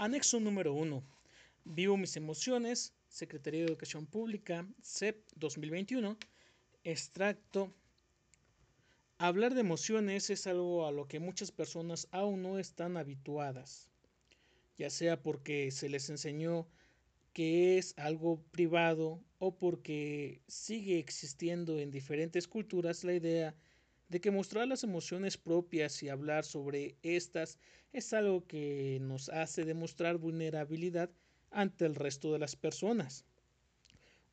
Anexo número 1. Vivo mis emociones. Secretaría de Educación Pública, CEP 2021. Extracto. Hablar de emociones es algo a lo que muchas personas aún no están habituadas, ya sea porque se les enseñó que es algo privado o porque sigue existiendo en diferentes culturas la idea de que mostrar las emociones propias y hablar sobre estas es algo que nos hace demostrar vulnerabilidad ante el resto de las personas.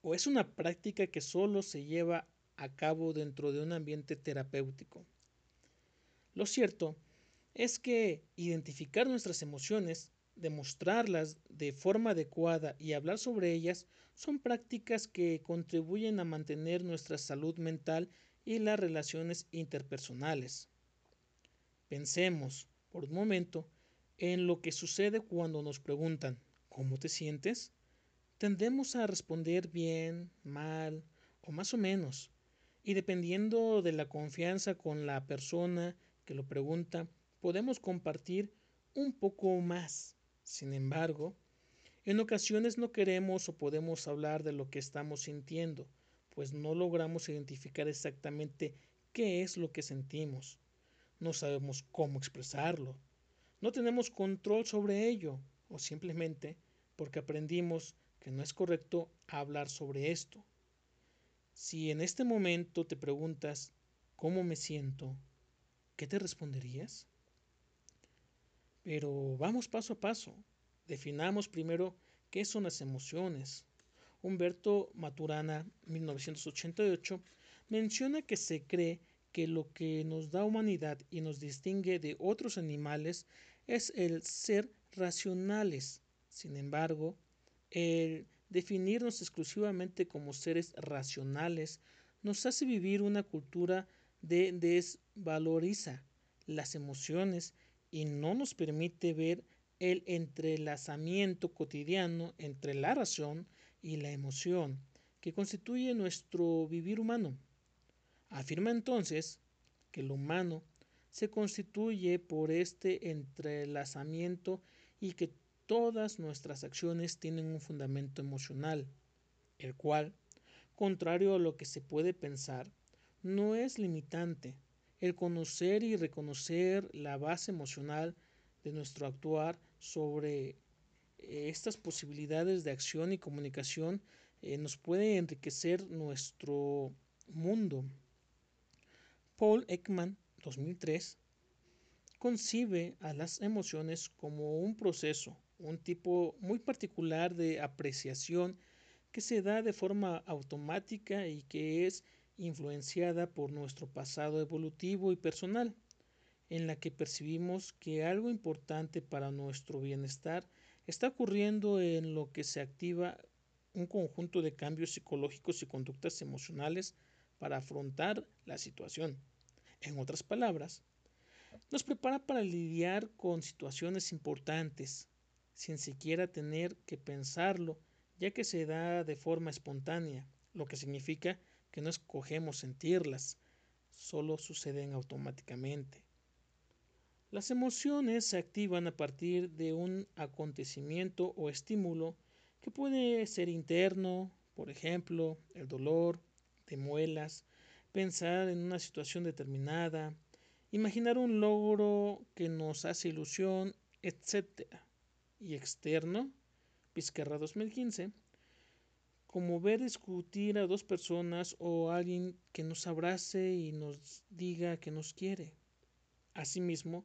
O es una práctica que solo se lleva a cabo dentro de un ambiente terapéutico. Lo cierto es que identificar nuestras emociones, demostrarlas de forma adecuada y hablar sobre ellas son prácticas que contribuyen a mantener nuestra salud mental y las relaciones interpersonales. Pensemos, por un momento, en lo que sucede cuando nos preguntan ¿cómo te sientes? Tendemos a responder bien, mal o más o menos, y dependiendo de la confianza con la persona que lo pregunta, podemos compartir un poco más. Sin embargo, en ocasiones no queremos o podemos hablar de lo que estamos sintiendo, pues no logramos identificar exactamente qué es lo que sentimos. No sabemos cómo expresarlo. No tenemos control sobre ello o simplemente porque aprendimos que no es correcto hablar sobre esto. Si en este momento te preguntas cómo me siento, ¿qué te responderías? Pero vamos paso a paso. Definamos primero qué son las emociones. Humberto Maturana, 1988, menciona que se cree que lo que nos da humanidad y nos distingue de otros animales es el ser racionales. Sin embargo, el definirnos exclusivamente como seres racionales nos hace vivir una cultura de desvaloriza las emociones y no nos permite ver el entrelazamiento cotidiano entre la razón y la emoción que constituye nuestro vivir humano. Afirma entonces que lo humano se constituye por este entrelazamiento y que todas nuestras acciones tienen un fundamento emocional, el cual, contrario a lo que se puede pensar, no es limitante. El conocer y reconocer la base emocional de nuestro actuar sobre estas posibilidades de acción y comunicación eh, nos puede enriquecer nuestro mundo. Paul Ekman, 2003, concibe a las emociones como un proceso, un tipo muy particular de apreciación que se da de forma automática y que es influenciada por nuestro pasado evolutivo y personal en la que percibimos que algo importante para nuestro bienestar está ocurriendo en lo que se activa un conjunto de cambios psicológicos y conductas emocionales para afrontar la situación. En otras palabras, nos prepara para lidiar con situaciones importantes, sin siquiera tener que pensarlo, ya que se da de forma espontánea, lo que significa que no escogemos sentirlas, solo suceden automáticamente. Las emociones se activan a partir de un acontecimiento o estímulo que puede ser interno, por ejemplo, el dolor de muelas, pensar en una situación determinada, imaginar un logro que nos hace ilusión, etc. Y externo, Pizquerra 2015, como ver discutir a dos personas o alguien que nos abrace y nos diga que nos quiere. Asimismo,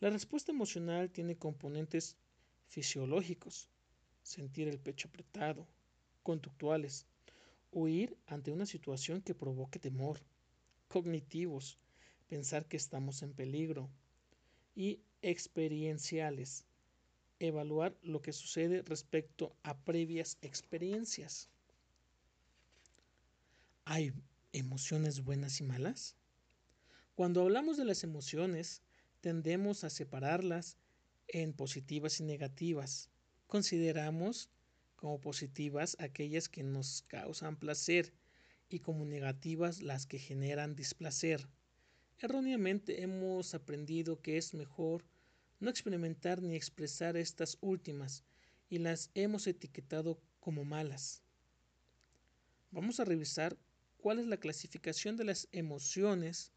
la respuesta emocional tiene componentes fisiológicos, sentir el pecho apretado, conductuales, huir ante una situación que provoque temor, cognitivos, pensar que estamos en peligro, y experienciales, evaluar lo que sucede respecto a previas experiencias. ¿Hay emociones buenas y malas? Cuando hablamos de las emociones, tendemos a separarlas en positivas y negativas. Consideramos como positivas aquellas que nos causan placer y como negativas las que generan displacer. Erróneamente hemos aprendido que es mejor no experimentar ni expresar estas últimas y las hemos etiquetado como malas. Vamos a revisar cuál es la clasificación de las emociones,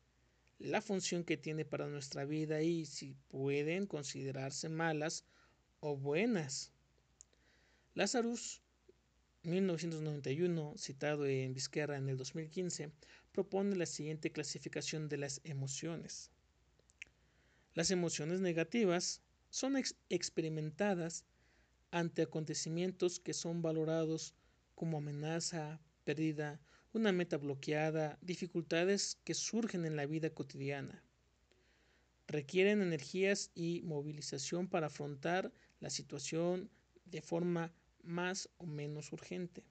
la función que tiene para nuestra vida y si pueden considerarse malas o buenas. Lazarus 1991, citado en Vizquerra en el 2015, propone la siguiente clasificación de las emociones. Las emociones negativas son experimentadas ante acontecimientos que son valorados como amenaza, pérdida, una meta bloqueada, dificultades que surgen en la vida cotidiana. Requieren energías y movilización para afrontar la situación de forma más o menos urgente.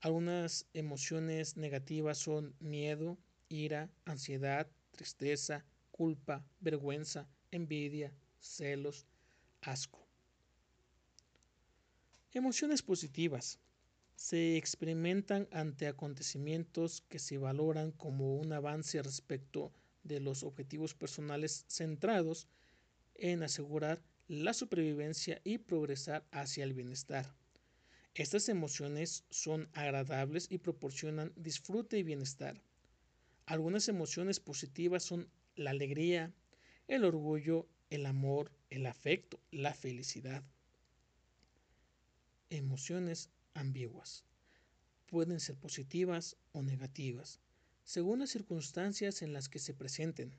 Algunas emociones negativas son miedo, ira, ansiedad, tristeza, culpa, vergüenza, envidia, celos, asco. Emociones positivas se experimentan ante acontecimientos que se valoran como un avance respecto de los objetivos personales centrados en asegurar la supervivencia y progresar hacia el bienestar. Estas emociones son agradables y proporcionan disfrute y bienestar. Algunas emociones positivas son la alegría, el orgullo, el amor, el afecto, la felicidad. Emociones ambiguas. Pueden ser positivas o negativas, según las circunstancias en las que se presenten.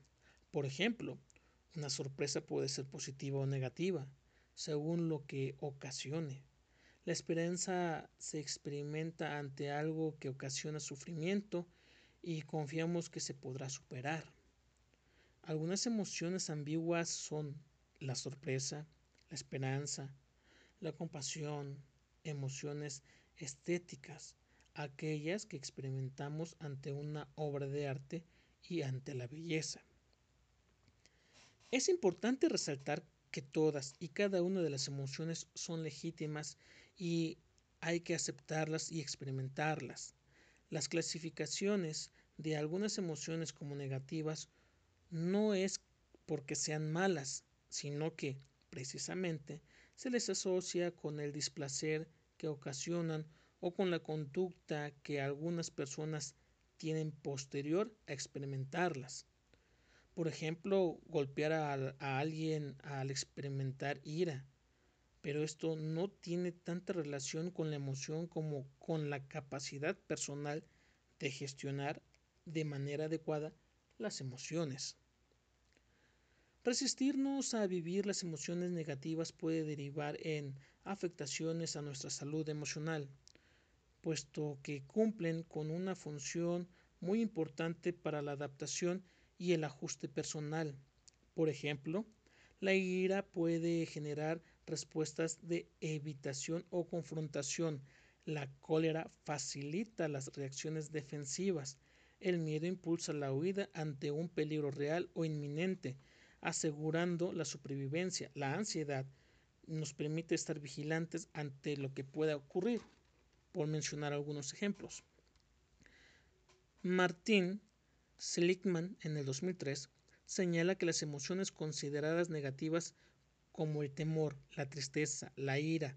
Por ejemplo, una sorpresa puede ser positiva o negativa, según lo que ocasione. La esperanza se experimenta ante algo que ocasiona sufrimiento y confiamos que se podrá superar. Algunas emociones ambiguas son la sorpresa, la esperanza, la compasión, emociones estéticas, aquellas que experimentamos ante una obra de arte y ante la belleza. Es importante resaltar que todas y cada una de las emociones son legítimas y hay que aceptarlas y experimentarlas. Las clasificaciones de algunas emociones como negativas no es porque sean malas, sino que, precisamente, se les asocia con el displacer que ocasionan o con la conducta que algunas personas tienen posterior a experimentarlas. Por ejemplo, golpear a, a, alguien al experimentar ira. Pero esto no tiene tanta relación con la emoción como con la capacidad personal de gestionar de manera adecuada las emociones. Resistirnos a vivir las emociones negativas puede derivar en afectaciones a nuestra salud emocional, puesto que cumplen con una función muy importante para la adaptación y el ajuste personal. Por ejemplo, la ira puede generar respuestas de evitación o confrontación. La cólera facilita las reacciones defensivas. El miedo impulsa la huida ante un peligro real o inminente asegurando la supervivencia. La ansiedad nos permite estar vigilantes ante lo que pueda ocurrir, por mencionar algunos ejemplos. Martin Seligman en el 2003 señala que las emociones consideradas negativas como el temor, la tristeza, la ira,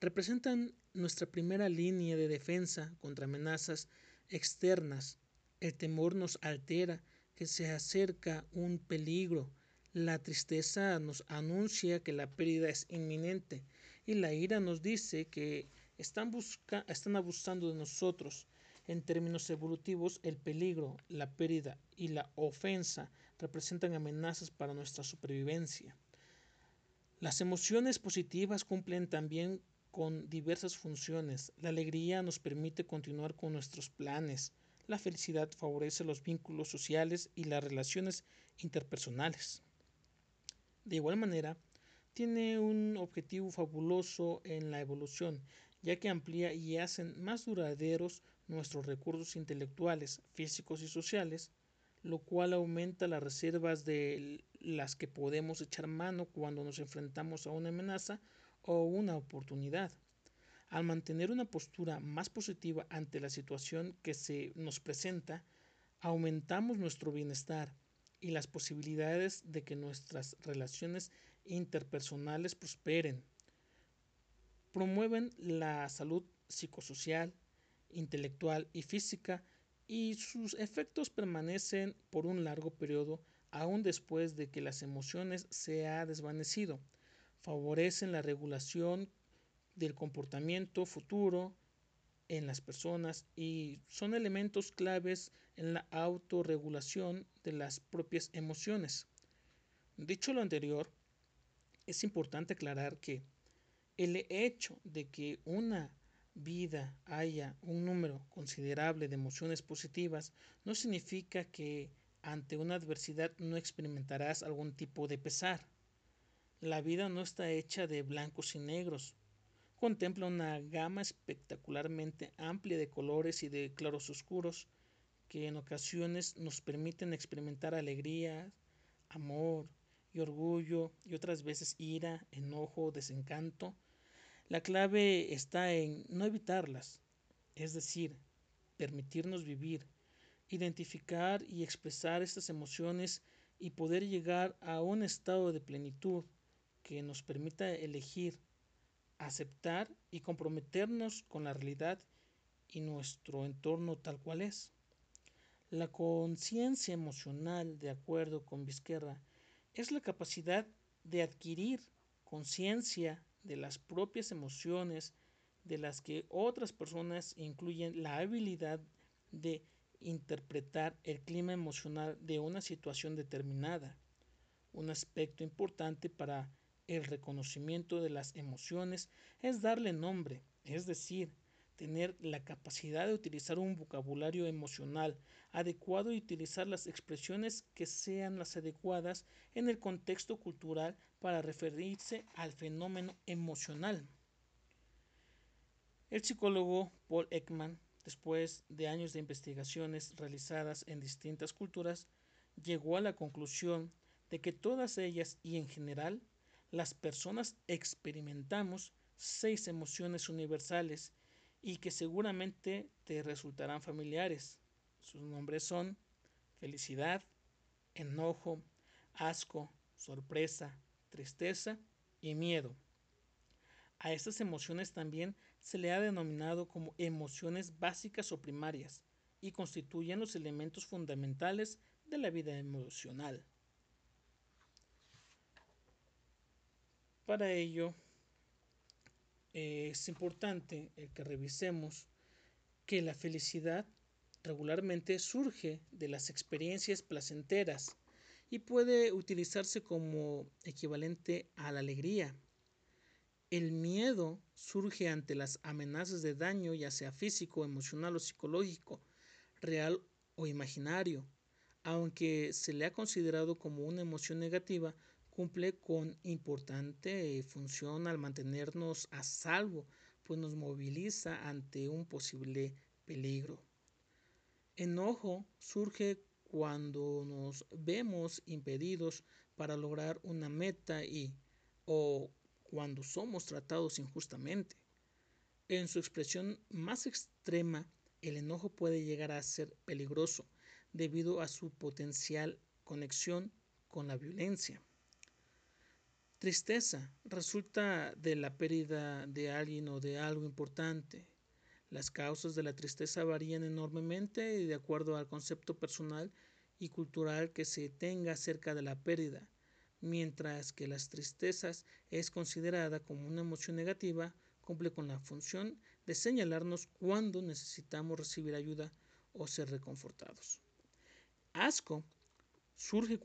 representan nuestra primera línea de defensa contra amenazas externas. El temor nos altera que se acerca un peligro, la tristeza nos anuncia que la pérdida es inminente y la ira nos dice que están, están abusando de nosotros. En términos evolutivos, el peligro, la pérdida y la ofensa representan amenazas para nuestra supervivencia. Las emociones positivas cumplen también con diversas funciones. La alegría nos permite continuar con nuestros planes. La felicidad favorece los vínculos sociales y las relaciones interpersonales. De igual manera, tiene un objetivo fabuloso en la evolución, ya que amplía y hacen más duraderos nuestros recursos intelectuales, físicos y sociales, lo cual aumenta las reservas de las que podemos echar mano cuando nos enfrentamos a una amenaza o una oportunidad. Al mantener una postura más positiva ante la situación que se nos presenta, aumentamos nuestro bienestar y las posibilidades de que nuestras relaciones interpersonales prosperen. Promueven la salud psicosocial, intelectual y física y sus efectos permanecen por un largo periodo aún después de que las emociones se ha desvanecido. Favorecen la regulación del comportamiento futuro en las personas y son elementos claves en la autorregulación de las propias emociones. Dicho lo anterior, es importante aclarar que el hecho de que una vida haya un número considerable de emociones positivas no significa que ante una adversidad no experimentarás algún tipo de pesar. La vida no está hecha de blancos y negros. Contempla una gama espectacularmente amplia de colores y de claros oscuros que en ocasiones nos permiten experimentar alegría, amor y orgullo y otras veces ira, enojo, desencanto. La clave está en no evitarlas, es decir, permitirnos vivir, identificar y expresar estas emociones y poder llegar a un estado de plenitud que nos permita elegir, aceptar y comprometernos con la realidad y nuestro entorno tal cual es. La conciencia emocional, de acuerdo con Vizquerra, es la capacidad de adquirir conciencia de las propias emociones de las que otras personas incluyen la habilidad de interpretar el clima emocional de una situación determinada. Un aspecto importante para el reconocimiento de las emociones es darle nombre, es decir, tener la capacidad de utilizar un vocabulario emocional adecuado y utilizar las expresiones que sean las adecuadas en el contexto cultural para referirse al fenómeno emocional. El psicólogo Paul Ekman después de años de investigaciones realizadas en distintas culturas, llegó a la conclusión de que todas ellas y en general las personas experimentamos seis emociones universales y que seguramente te resultarán familiares. Sus nombres son felicidad, enojo, asco, sorpresa, tristeza y miedo. A estas emociones también se le ha denominado como emociones básicas o primarias y constituyen los elementos fundamentales de la vida emocional. Para ello, es importante que revisemos que la felicidad regularmente surge de las experiencias placenteras y puede utilizarse como equivalente a la alegría el miedo surge ante las amenazas de daño, ya sea físico, emocional o psicológico, real o imaginario. Aunque se le ha considerado como una emoción negativa, cumple con importante función al mantenernos a salvo, pues nos moviliza ante un posible peligro. Enojo surge cuando nos vemos impedidos para lograr una meta y o cuando somos tratados injustamente. En su expresión más extrema, el enojo puede llegar a ser peligroso debido a su potencial conexión con la violencia. Tristeza resulta de la pérdida de alguien o de algo importante. Las causas de la tristeza varían enormemente de acuerdo al concepto personal y cultural que se tenga acerca de la pérdida mientras que las tristezas es considerada como una emoción negativa, cumple con la función de señalarnos cuando necesitamos recibir ayuda o ser reconfortados. Asco surge,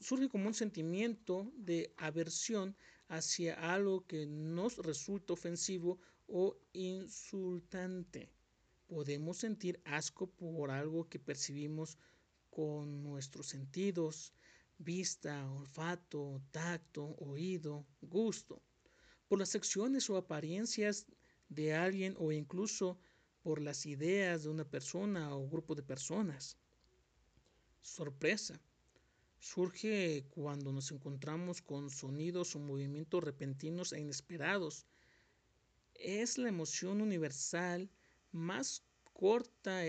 surge como un sentimiento de aversión hacia algo que nos resulta ofensivo o insultante. Podemos sentir asco por algo que percibimos con nuestros sentidos, vista, olfato, tacto, oído, gusto, por las acciones o apariencias de alguien o incluso por las ideas de una persona o grupo de personas. Sorpresa. Surge cuando nos encontramos con sonidos o movimientos repentinos e inesperados. Es la emoción universal más corta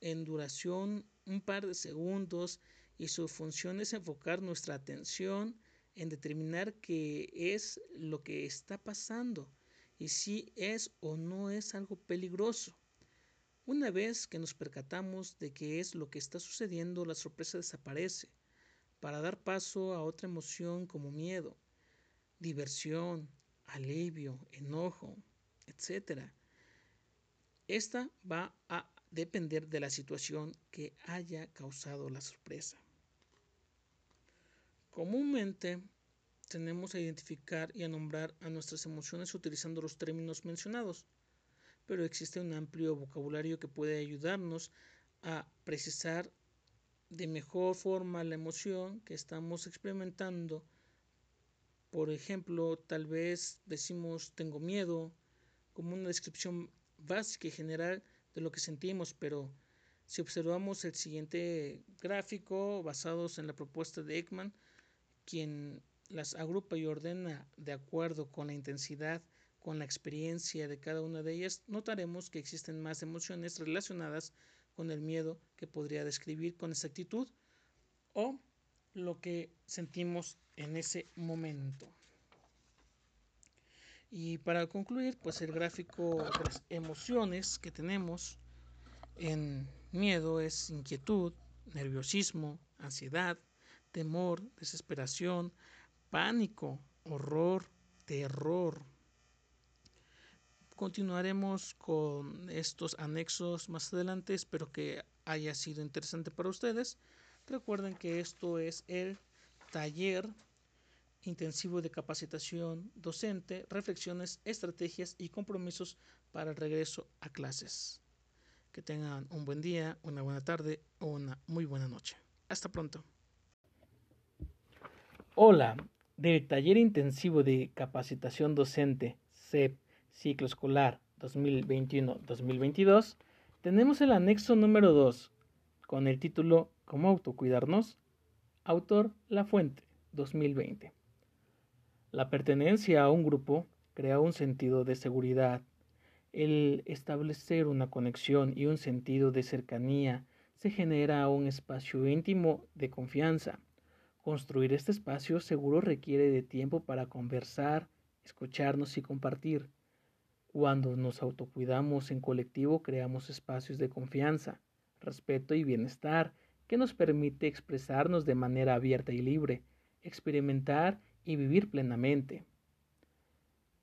en duración, un par de segundos, y su función es enfocar nuestra atención en determinar qué es lo que está pasando y si es o no es algo peligroso. Una vez que nos percatamos de qué es lo que está sucediendo, la sorpresa desaparece para dar paso a otra emoción como miedo, diversión, alivio, enojo, etc. Esta va a depender de la situación que haya causado la sorpresa. Comúnmente tenemos a identificar y a nombrar a nuestras emociones utilizando los términos mencionados, pero existe un amplio vocabulario que puede ayudarnos a precisar de mejor forma la emoción que estamos experimentando. Por ejemplo, tal vez decimos tengo miedo como una descripción básica y general de lo que sentimos, pero si observamos el siguiente gráfico basados en la propuesta de Ekman, quien las agrupa y ordena de acuerdo con la intensidad, con la experiencia de cada una de ellas, notaremos que existen más emociones relacionadas con el miedo que podría describir con exactitud o lo que sentimos en ese momento. Y para concluir, pues el gráfico de las emociones que tenemos en miedo es inquietud, nerviosismo, ansiedad, temor, desesperación, pánico, horror, terror. Continuaremos con estos anexos más adelante, espero que haya sido interesante para ustedes. Recuerden que esto es el taller intensivo de capacitación docente, reflexiones, estrategias y compromisos para el regreso a clases. Que tengan un buen día, una buena tarde o una muy buena noche. Hasta pronto. Hola, del taller intensivo de capacitación docente CEP ciclo escolar 2021-2022, tenemos el anexo número 2 con el título ¿Cómo autocuidarnos? Autor La Fuente 2020. La pertenencia a un grupo crea un sentido de seguridad. El establecer una conexión y un sentido de cercanía se genera un espacio íntimo de confianza. Construir este espacio seguro requiere de tiempo para conversar, escucharnos y compartir. Cuando nos autocuidamos en colectivo creamos espacios de confianza, respeto y bienestar que nos permite expresarnos de manera abierta y libre, experimentar y vivir plenamente.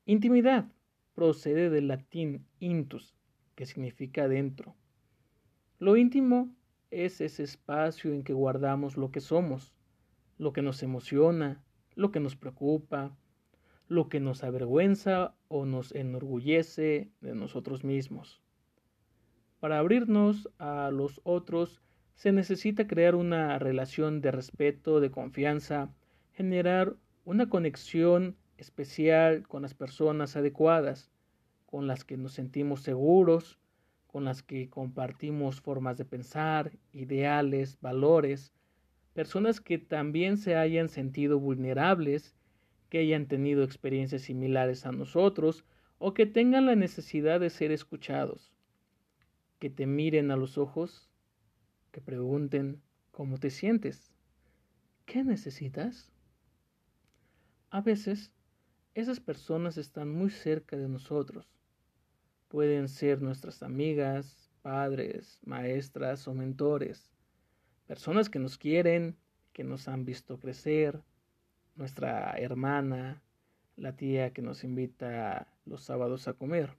Intimidad procede del latín intus, que significa dentro. Lo íntimo es ese espacio en que guardamos lo que somos, lo que nos emociona, lo que nos preocupa, lo que nos avergüenza o nos enorgullece de nosotros mismos. Para abrirnos a los otros se necesita crear una relación de respeto, de confianza, generar una conexión especial con las personas adecuadas, con las que nos sentimos seguros, con las que compartimos formas de pensar, ideales, valores, personas que también se hayan sentido vulnerables, que hayan tenido experiencias similares a nosotros o que tengan la necesidad de ser escuchados, que te miren a los ojos, que pregunten cómo te sientes, qué necesitas. A veces, esas personas están muy cerca de nosotros. Pueden ser nuestras amigas, padres, maestras o mentores, personas que nos quieren, que nos han visto crecer, nuestra hermana, la tía que nos invita los sábados a comer.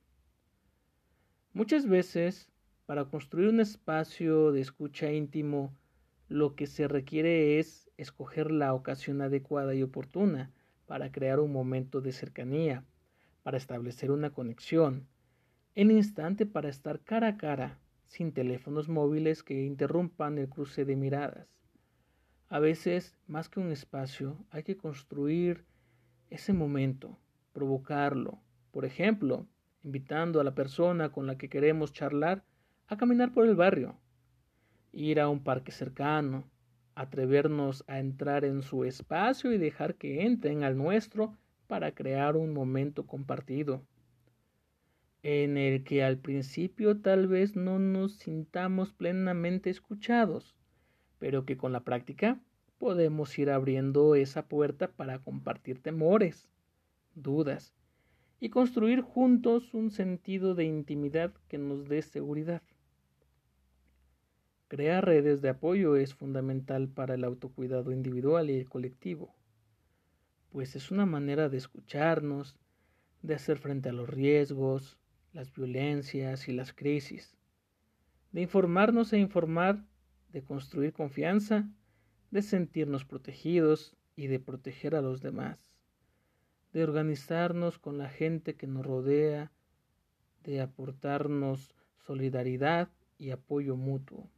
Muchas veces, para construir un espacio de escucha íntimo, lo que se requiere es escoger la ocasión adecuada y oportuna para crear un momento de cercanía, para establecer una conexión, el instante para estar cara a cara, sin teléfonos móviles que interrumpan el cruce de miradas. A veces, más que un espacio, hay que construir ese momento, provocarlo. Por ejemplo, invitando a la persona con la que queremos charlar a caminar por el barrio, ir a un parque cercano, atrevernos a entrar en su espacio y dejar que entren al nuestro para crear un momento compartido, en el que al principio tal vez no nos sintamos plenamente escuchados, pero que con la práctica podemos ir abriendo esa puerta para compartir temores, dudas y construir juntos un sentido de intimidad que nos dé seguridad. Crear redes de apoyo es fundamental para el autocuidado individual y el colectivo, pues es una manera de escucharnos, de hacer frente a los riesgos, las violencias y las crisis, de informarnos e informar, de construir confianza, de sentirnos protegidos y de proteger a los demás de organizarnos con la gente que nos rodea, de aportarnos solidaridad y apoyo mutuo.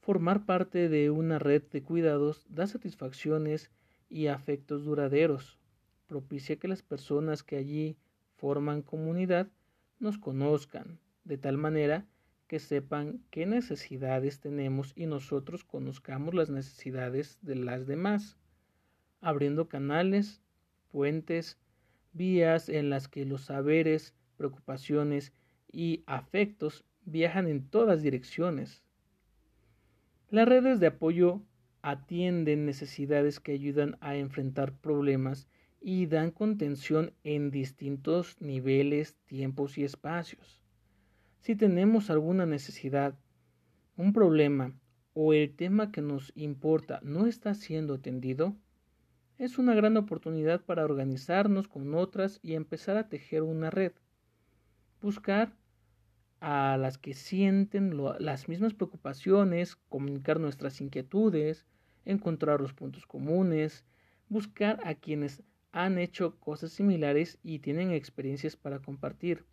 Formar parte de una red de cuidados da satisfacciones y afectos duraderos, propicia que las personas que allí forman comunidad nos conozcan, de tal manera que sepan qué necesidades tenemos y nosotros conozcamos las necesidades de las demás, abriendo canales fuentes, vías en las que los saberes, preocupaciones y afectos viajan en todas direcciones. Las redes de apoyo atienden necesidades que ayudan a enfrentar problemas y dan contención en distintos niveles, tiempos y espacios. Si tenemos alguna necesidad, un problema o el tema que nos importa no está siendo atendido, es una gran oportunidad para organizarnos con otras y empezar a tejer una red. Buscar a las que sienten las mismas preocupaciones, comunicar nuestras inquietudes, encontrar los puntos comunes, buscar a quienes han hecho cosas similares y tienen experiencias para compartir,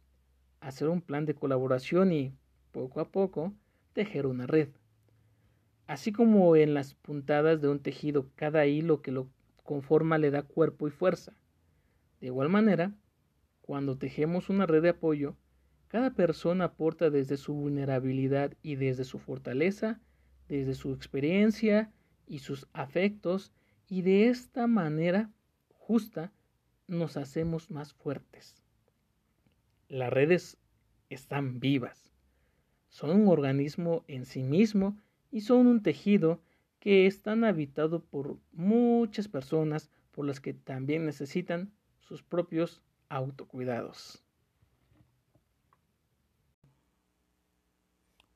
hacer un plan de colaboración y, poco a poco, tejer una red. Así como en las puntadas de un tejido cada hilo que lo con forma le da cuerpo y fuerza. De igual manera, cuando tejemos una red de apoyo, cada persona aporta desde su vulnerabilidad y desde su fortaleza, desde su experiencia y sus afectos, y de esta manera justa nos hacemos más fuertes. Las redes están vivas, son un organismo en sí mismo y son un tejido que están habitados por muchas personas por las que también necesitan sus propios autocuidados.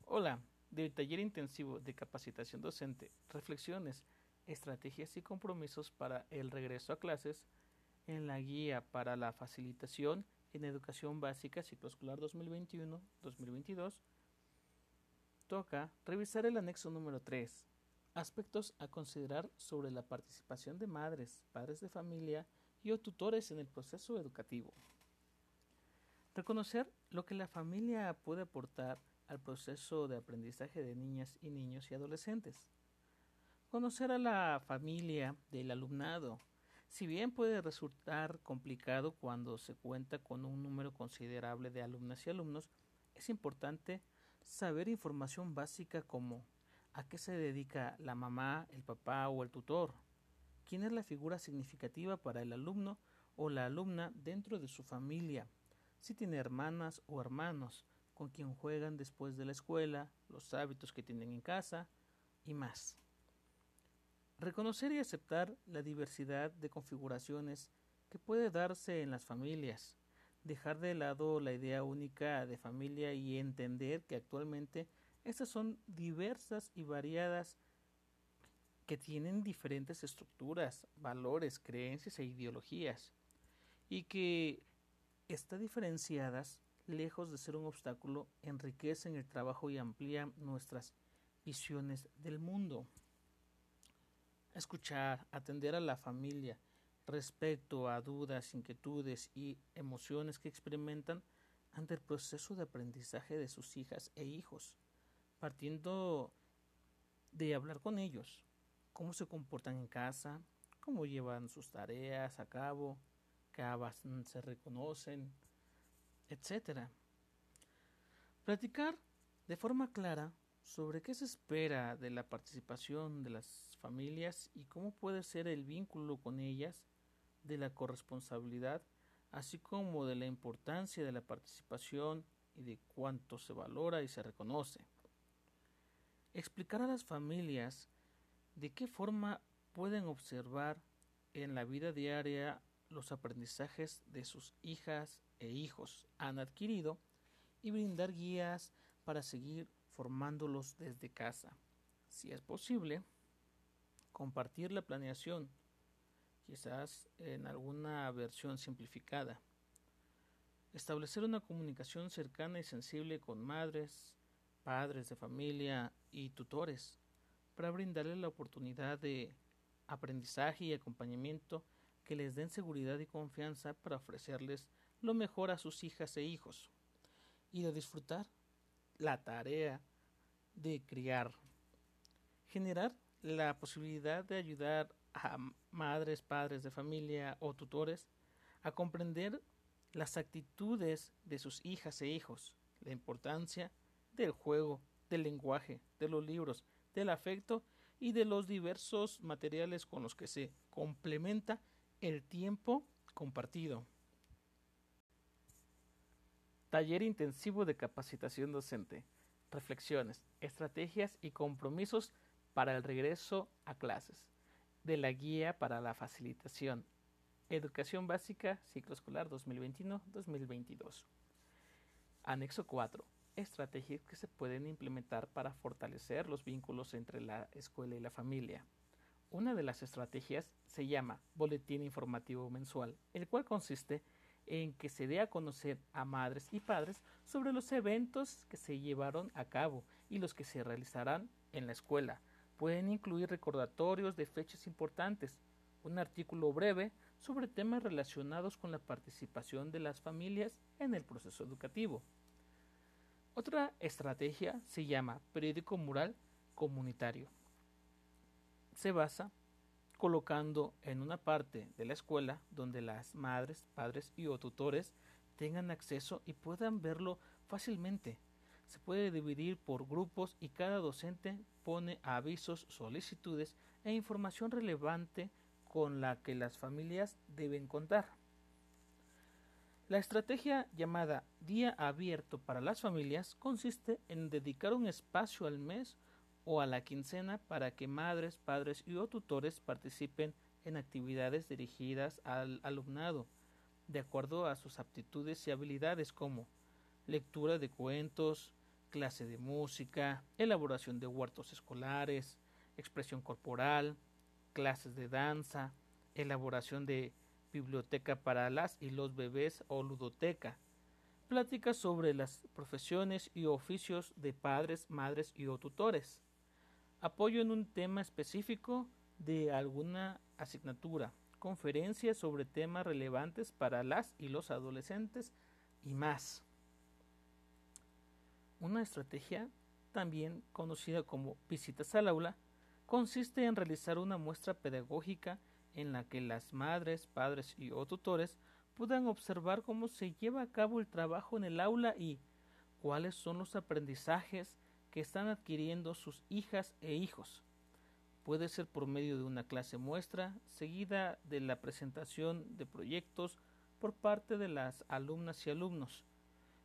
Hola, del taller intensivo de capacitación docente, reflexiones, estrategias y compromisos para el regreso a clases en la guía para la facilitación en educación básica ciclo escolar 2021-2022 toca revisar el anexo número 3 Aspectos a considerar sobre la participación de madres, padres de familia y o tutores en el proceso educativo. Reconocer lo que la familia puede aportar al proceso de aprendizaje de niñas y niños y adolescentes. Conocer a la familia del alumnado. Si bien puede resultar complicado cuando se cuenta con un número considerable de alumnas y alumnos, es importante saber información básica como ¿A qué se dedica la mamá, el papá o el tutor? ¿Quién es la figura significativa para el alumno o la alumna dentro de su familia? Si tiene hermanas o hermanos, con quien juegan después de la escuela, los hábitos que tienen en casa y más. Reconocer y aceptar la diversidad de configuraciones que puede darse en las familias. Dejar de lado la idea única de familia y entender que actualmente estas son diversas y variadas que tienen diferentes estructuras, valores, creencias e ideologías y que están diferenciadas, lejos de ser un obstáculo, enriquecen el trabajo y amplían nuestras visiones del mundo. Escuchar, atender a la familia respecto a dudas, inquietudes y emociones que experimentan ante el proceso de aprendizaje de sus hijas e hijos partiendo de hablar con ellos, cómo se comportan en casa, cómo llevan sus tareas a cabo, qué se reconocen, etc. Platicar de forma clara sobre qué se espera de la participación de las familias y cómo puede ser el vínculo con ellas, de la corresponsabilidad, así como de la importancia de la participación y de cuánto se valora y se reconoce explicar a las familias ¿De qué forma pueden observar en la vida diaria los aprendizajes de sus hijas e hijos han adquirido y brindar guías para seguir formándolos desde casa? Si es posible, compartir la planeación, quizás en alguna versión simplificada. Establecer una comunicación cercana y sensible con madres, padres de familia y tutores para brindarles la oportunidad de aprendizaje y acompañamiento que les den seguridad y confianza para ofrecerles lo mejor a sus hijas e hijos y de disfrutar la tarea de criar. Generar la posibilidad de ayudar a madres, padres de familia o tutores a comprender las actitudes de sus hijas e hijos, la importancia del juego, del lenguaje, de los libros, del afecto y de los diversos materiales con los que se complementa el tiempo compartido. Taller intensivo de capacitación docente. Reflexiones, estrategias y compromisos para el regreso a clases, de la guía para la facilitación, Educación Básica, Ciclo Escolar 2021-2022. Anexo 4. Estrategias que se pueden implementar para fortalecer los vínculos entre la escuela y la familia. Una de las estrategias se llama Boletín Informativo Mensual, el cual consiste en que se dé a conocer a madres y padres sobre los eventos que se llevaron a cabo y los que se realizarán en la escuela, Pueden incluir recordatorios de fechas importantes, un artículo breve sobre temas relacionados con la participación de las familias en el proceso educativo. Otra estrategia se llama periódico mural comunitario. Se basa colocando en una parte de la escuela donde las madres, padres y o tutores tengan acceso y puedan verlo fácilmente se puede dividir por grupos y cada docente pone avisos, solicitudes e información relevante con la que las familias deben contar. La estrategia llamada Día Abierto para las Familias consiste en dedicar un espacio al mes o a la quincena para que madres, padres y o tutores participen en actividades dirigidas al alumnado, de acuerdo a sus aptitudes y habilidades como lectura de cuentos, clase de música, elaboración de huertos escolares, expresión corporal, clases de danza, elaboración de biblioteca para las y los bebés o ludoteca, pláticas sobre las profesiones y oficios de padres, madres y o tutores, apoyo en un tema específico de alguna asignatura, conferencias sobre temas relevantes para las y los adolescentes y más. Una estrategia, también conocida como visitas al aula, consiste en realizar una muestra pedagógica en la que las madres, padres y o tutores puedan observar cómo se lleva a cabo el trabajo en el aula y cuáles son los aprendizajes que están adquiriendo sus hijas e hijos. Puede ser por medio de una clase muestra, seguida de la presentación de proyectos por parte de las alumnas y alumnos,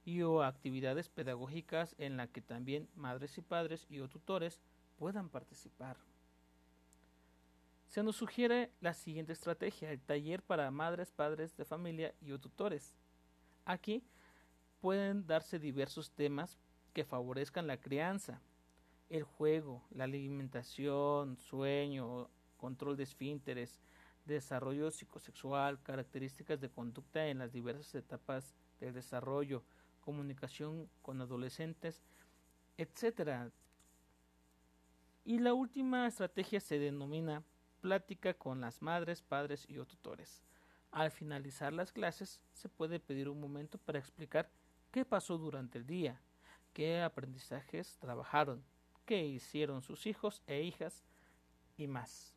y o actividades pedagógicas en la que también madres y padres y o tutores puedan participar. Se nos sugiere la siguiente estrategia, el taller para madres, padres de familia y o tutores. Aquí pueden darse diversos temas que favorezcan la crianza, el juego, la alimentación, sueño, control de esfínteres, desarrollo psicosexual, características de conducta en las diversas etapas del desarrollo, comunicación con adolescentes, etc. Y la última estrategia se denomina plática con las madres, padres y o tutores. Al finalizar las clases se puede pedir un momento para explicar qué pasó durante el día, qué aprendizajes trabajaron, qué hicieron sus hijos e hijas y más.